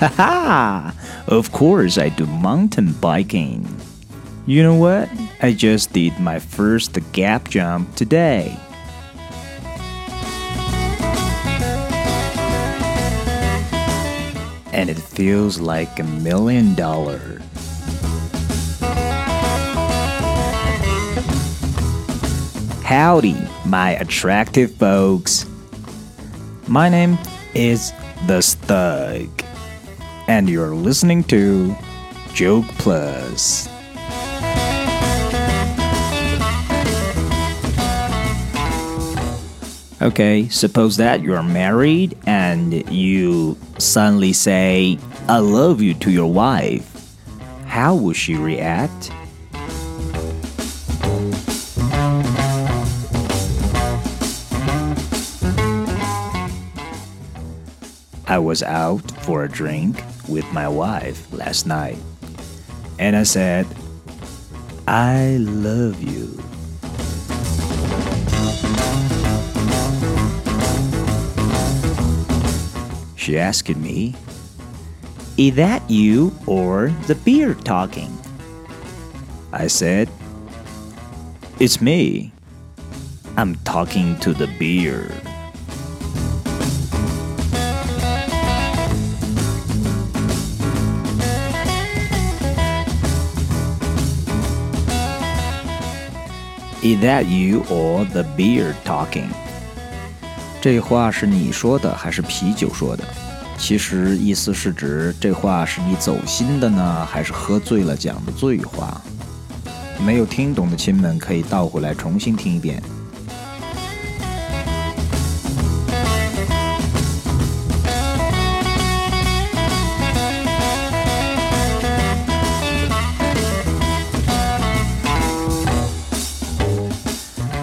Haha! Of course, I do mountain biking. You know what? I just did my first gap jump today. And it feels like a million dollar. Howdy, my attractive folks. My name is The Stug, and you're listening to Joke Plus. Okay, suppose that you're married and you suddenly say, I love you to your wife. How would she react? I was out for a drink with my wife last night, and I said, I love you. She asked me, Is that you or the beer talking? I said, It's me. I'm talking to the beer. Is that you or the beer talking? 这话是你说的还是啤酒说的？其实意思是指这话是你走心的呢，还是喝醉了讲的醉话？没有听懂的亲们可以倒回来重新听一遍。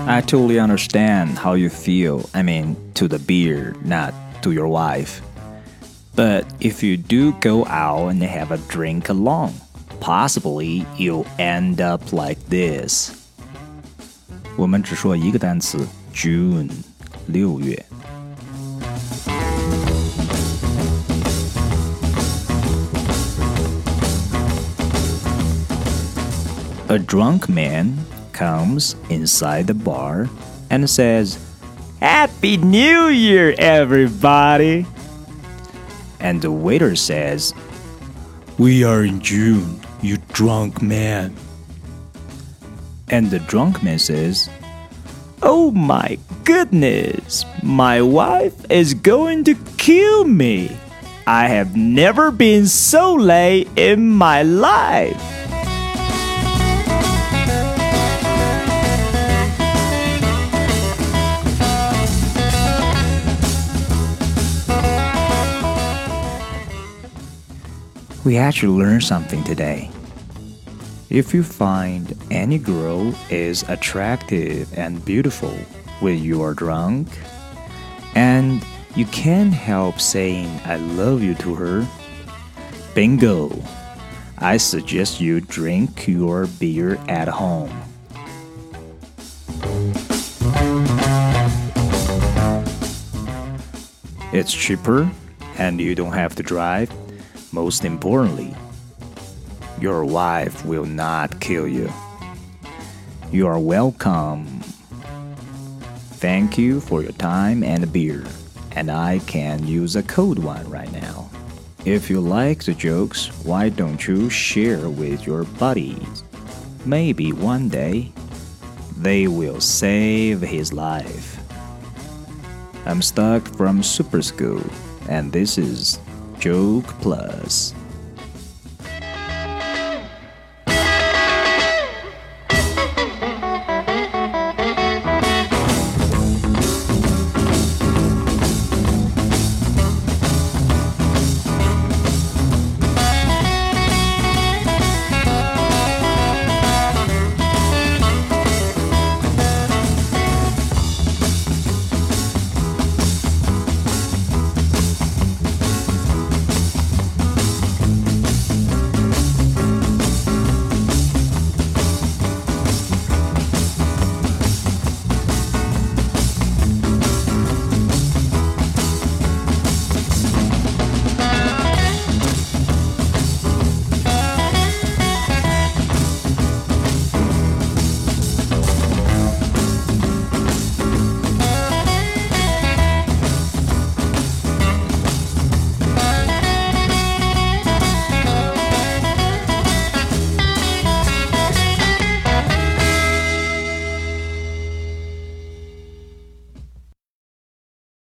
I totally understand how you feel. I mean, to the beer, not to your wife. But if you do go out and have a drink alone, possibly you'll end up like this. 我们只说一个单词，June，六月。A drunk man comes inside the bar and says, Happy New Year, everybody! And the waiter says, We are in June, you drunk man. And the drunk man says, Oh my goodness, my wife is going to kill me. I have never been so late in my life. We actually learned something today. If you find any girl is attractive and beautiful when you are drunk, and you can't help saying I love you to her, bingo! I suggest you drink your beer at home. It's cheaper and you don't have to drive. Most importantly, your wife will not kill you. You are welcome. Thank you for your time and beer. And I can use a cold one right now. If you like the jokes, why don't you share with your buddies? Maybe one day they will save his life. I'm stuck from super school, and this is Joke Plus.